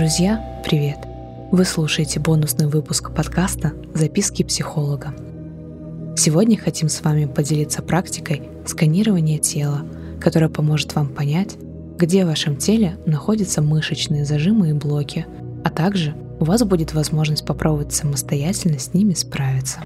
Друзья, привет! Вы слушаете бонусный выпуск подкаста «Записки психолога». Сегодня хотим с вами поделиться практикой сканирования тела, которая поможет вам понять, где в вашем теле находятся мышечные зажимы и блоки, а также у вас будет возможность попробовать самостоятельно с ними справиться.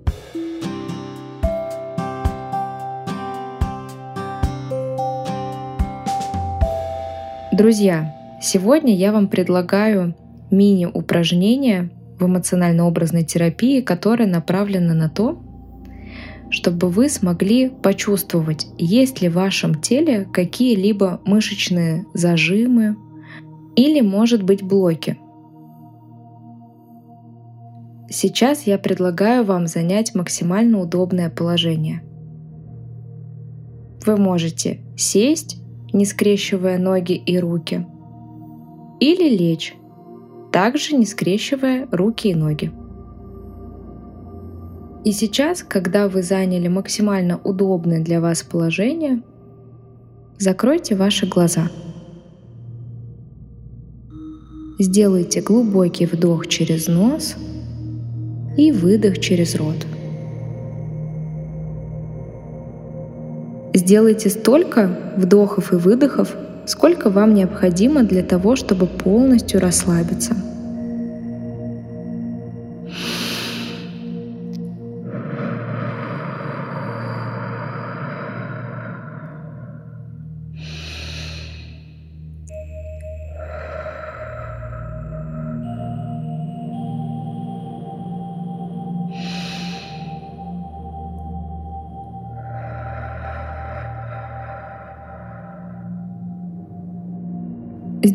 Друзья, сегодня я вам предлагаю мини-упражнение в эмоционально-образной терапии, которое направлено на то, чтобы вы смогли почувствовать, есть ли в вашем теле какие-либо мышечные зажимы или, может быть, блоки. Сейчас я предлагаю вам занять максимально удобное положение. Вы можете сесть, не скрещивая ноги и руки, или лечь, также не скрещивая руки и ноги. И сейчас, когда вы заняли максимально удобное для вас положение, закройте ваши глаза. Сделайте глубокий вдох через нос и выдох через рот. Сделайте столько вдохов и выдохов, сколько вам необходимо для того, чтобы полностью расслабиться –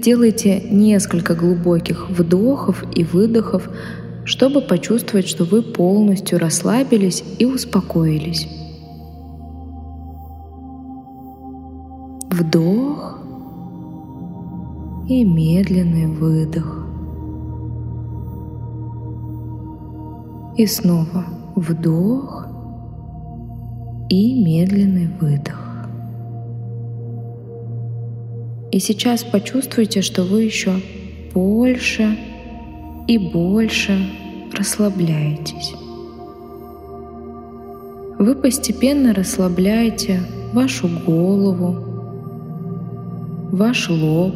Сделайте несколько глубоких вдохов и выдохов, чтобы почувствовать, что вы полностью расслабились и успокоились. Вдох и медленный выдох. И снова вдох и медленный выдох. И сейчас почувствуйте, что вы еще больше и больше расслабляетесь. Вы постепенно расслабляете вашу голову, ваш лоб,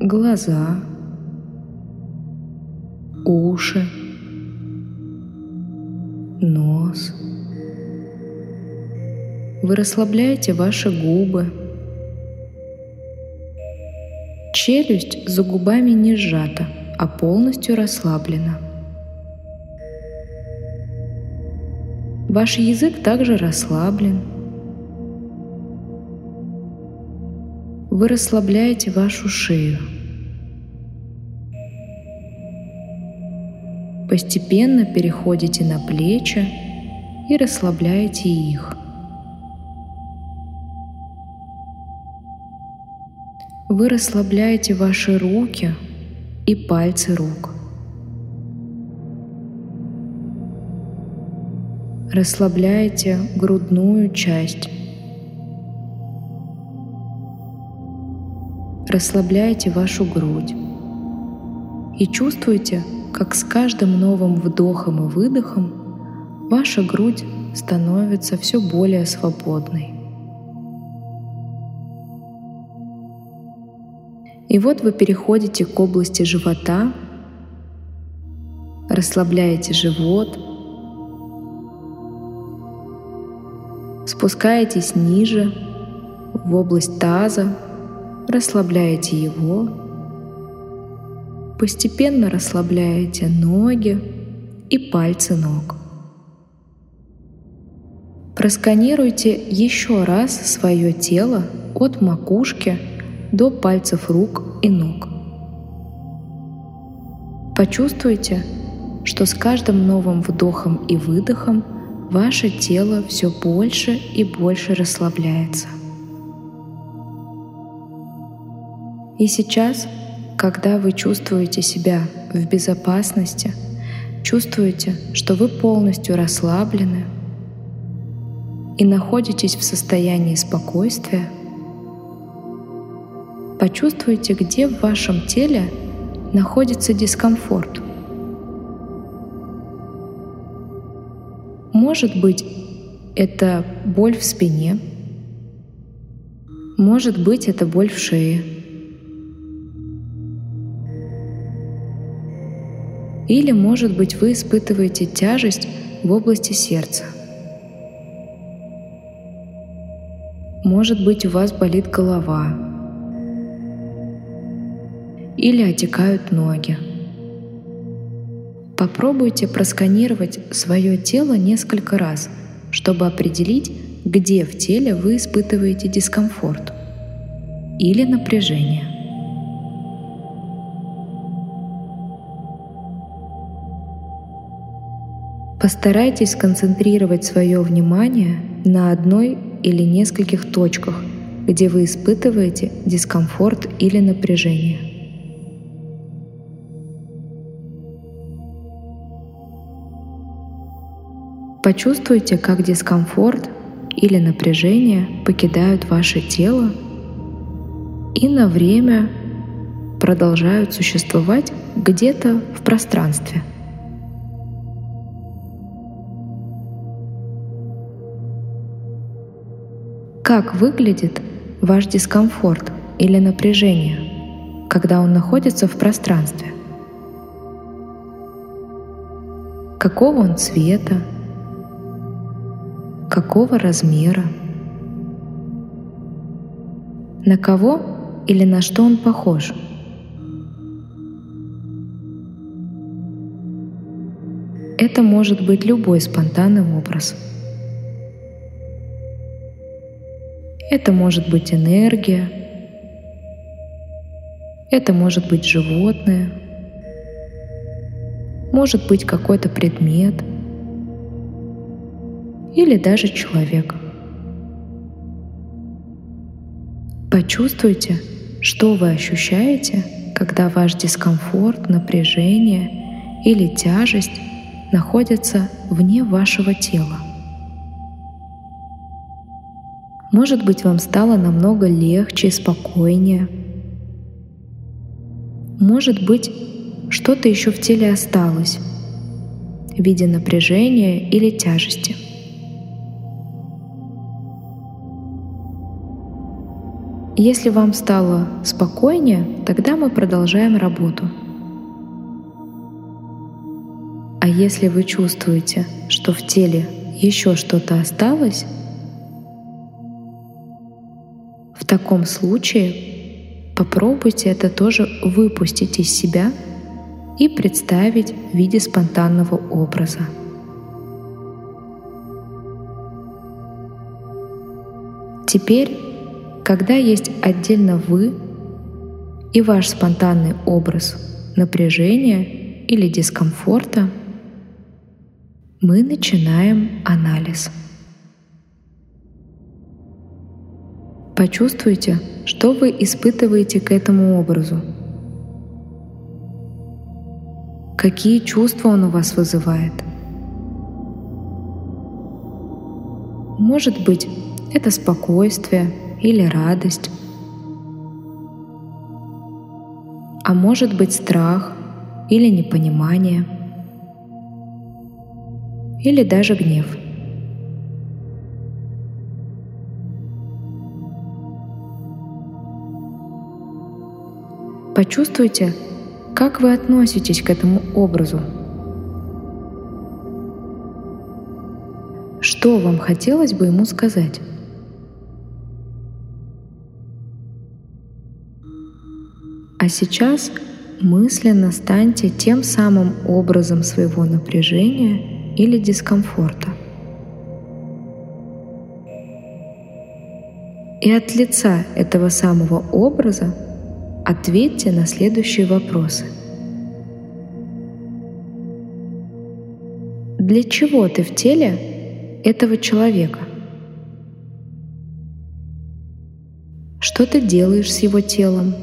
глаза, уши, нос. Вы расслабляете ваши губы, Челюсть за губами не сжата, а полностью расслаблена. Ваш язык также расслаблен. Вы расслабляете вашу шею. Постепенно переходите на плечи и расслабляете их. Вы расслабляете ваши руки и пальцы рук. Расслабляете грудную часть. Расслабляете вашу грудь. И чувствуете, как с каждым новым вдохом и выдохом ваша грудь становится все более свободной. И вот вы переходите к области живота, расслабляете живот, спускаетесь ниже, в область таза, расслабляете его, постепенно расслабляете ноги и пальцы ног. Просканируйте еще раз свое тело от макушки до пальцев рук и ног. Почувствуйте, что с каждым новым вдохом и выдохом ваше тело все больше и больше расслабляется. И сейчас, когда вы чувствуете себя в безопасности, чувствуете, что вы полностью расслаблены и находитесь в состоянии спокойствия, Почувствуйте, где в вашем теле находится дискомфорт. Может быть, это боль в спине, может быть, это боль в шее. Или, может быть, вы испытываете тяжесть в области сердца. Может быть, у вас болит голова. Или отекают ноги. Попробуйте просканировать свое тело несколько раз, чтобы определить, где в теле вы испытываете дискомфорт или напряжение. Постарайтесь сконцентрировать свое внимание на одной или нескольких точках, где вы испытываете дискомфорт или напряжение. Почувствуйте, как дискомфорт или напряжение покидают ваше тело и на время продолжают существовать где-то в пространстве. Как выглядит ваш дискомфорт или напряжение, когда он находится в пространстве? Какого он цвета? Какого размера? На кого или на что он похож? Это может быть любой спонтанный образ. Это может быть энергия, это может быть животное, может быть какой-то предмет – или даже человек. Почувствуйте, что вы ощущаете, когда ваш дискомфорт, напряжение или тяжесть находятся вне вашего тела. Может быть, вам стало намного легче и спокойнее. Может быть, что-то еще в теле осталось в виде напряжения или тяжести – Если вам стало спокойнее, тогда мы продолжаем работу. А если вы чувствуете, что в теле еще что-то осталось, в таком случае попробуйте это тоже выпустить из себя и представить в виде спонтанного образа. Теперь когда есть отдельно вы и ваш спонтанный образ напряжения или дискомфорта, мы начинаем анализ. Почувствуйте, что вы испытываете к этому образу. Какие чувства он у вас вызывает? Может быть, это спокойствие, или радость. А может быть страх или непонимание. Или даже гнев. Почувствуйте, как вы относитесь к этому образу. Что вам хотелось бы ему сказать? А сейчас мысленно станьте тем самым образом своего напряжения или дискомфорта. И от лица этого самого образа ответьте на следующие вопросы. Для чего ты в теле этого человека? Что ты делаешь с его телом?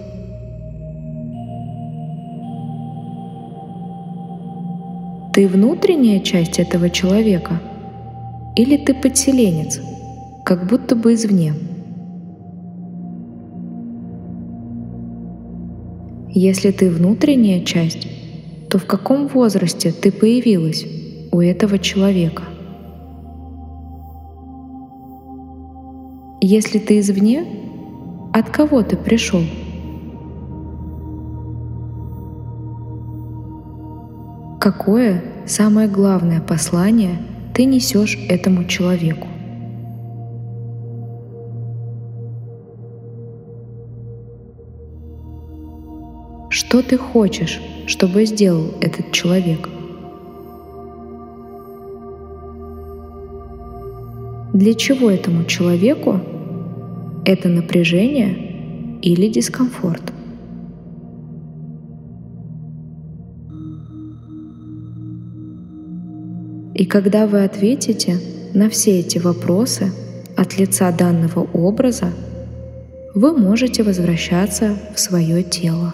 Ты внутренняя часть этого человека? Или ты подселенец, как будто бы извне? Если ты внутренняя часть, то в каком возрасте ты появилась у этого человека? Если ты извне, от кого ты пришел? Какое самое главное послание ты несешь этому человеку? Что ты хочешь, чтобы сделал этот человек? Для чего этому человеку это напряжение или дискомфорт? И когда вы ответите на все эти вопросы от лица данного образа, вы можете возвращаться в свое тело.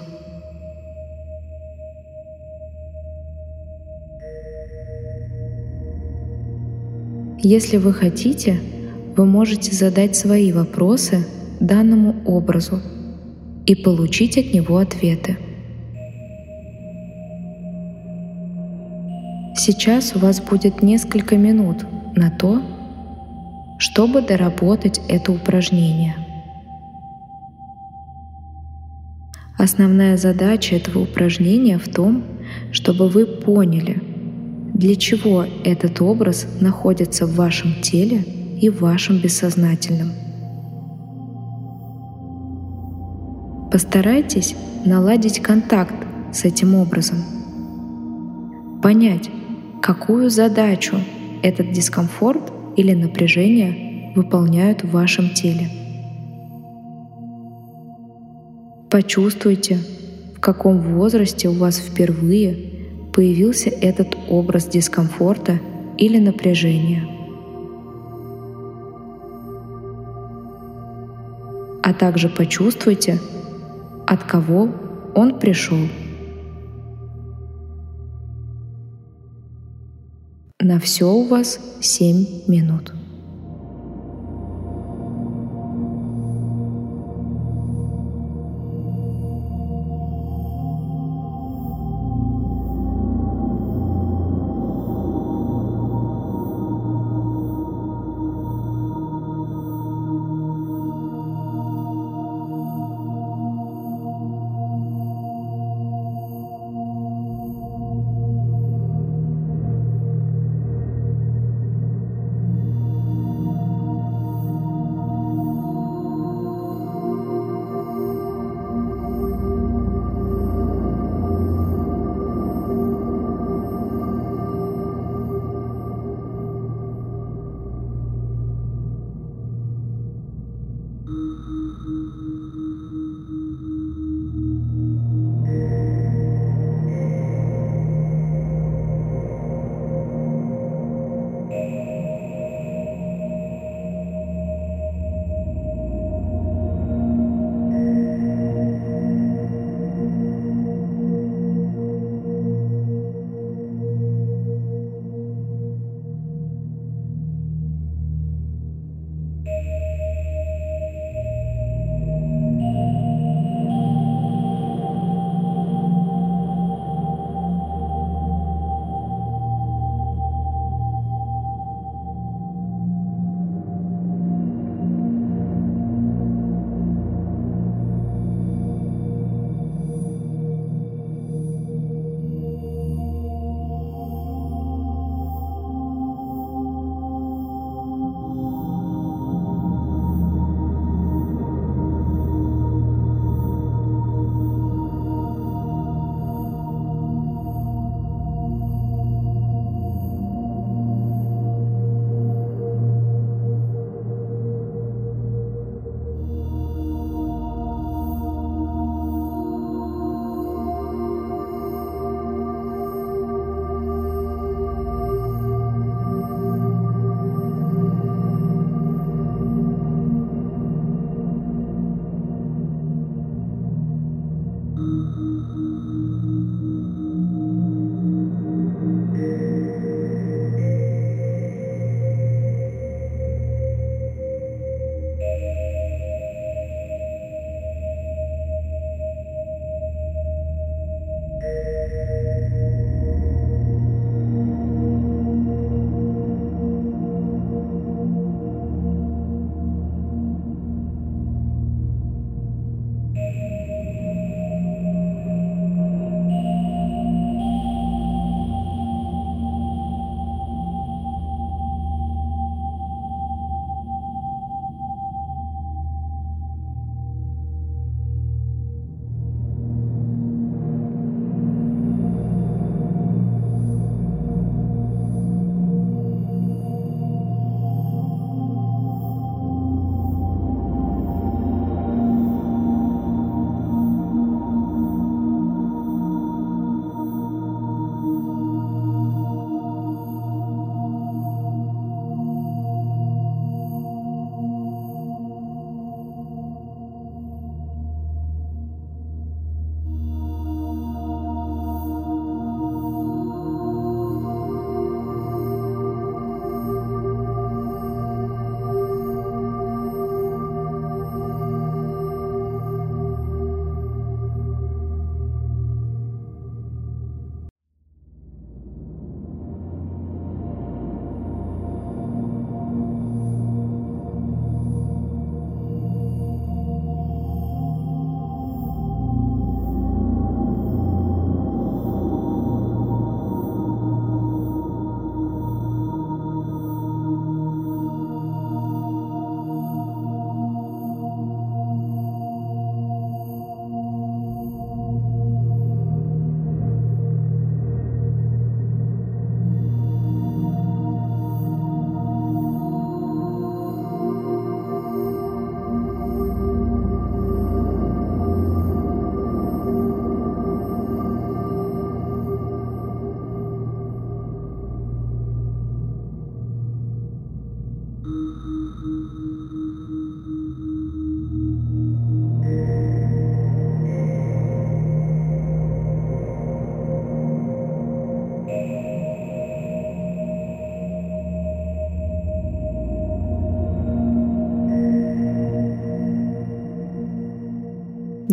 Если вы хотите, вы можете задать свои вопросы данному образу и получить от него ответы. Сейчас у вас будет несколько минут на то, чтобы доработать это упражнение. Основная задача этого упражнения в том, чтобы вы поняли – для чего этот образ находится в вашем теле и в вашем бессознательном. Постарайтесь наладить контакт с этим образом, понять, какую задачу этот дискомфорт или напряжение выполняют в вашем теле. Почувствуйте, в каком возрасте у вас впервые появился этот образ дискомфорта или напряжения. А также почувствуйте, от кого он пришел. На все у вас 7 минут. Thank you.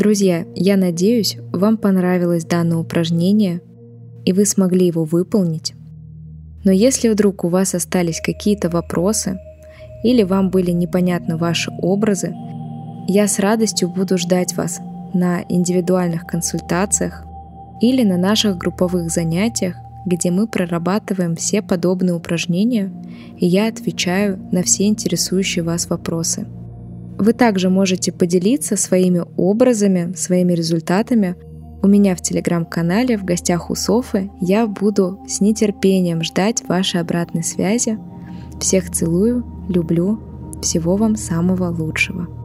Друзья, я надеюсь, вам понравилось данное упражнение и вы смогли его выполнить. Но если вдруг у вас остались какие-то вопросы или вам были непонятны ваши образы, я с радостью буду ждать вас на индивидуальных консультациях или на наших групповых занятиях, где мы прорабатываем все подобные упражнения, и я отвечаю на все интересующие вас вопросы. Вы также можете поделиться своими образами, своими результатами у меня в телеграм-канале в гостях у Софы. Я буду с нетерпением ждать вашей обратной связи. Всех целую, люблю, всего вам самого лучшего.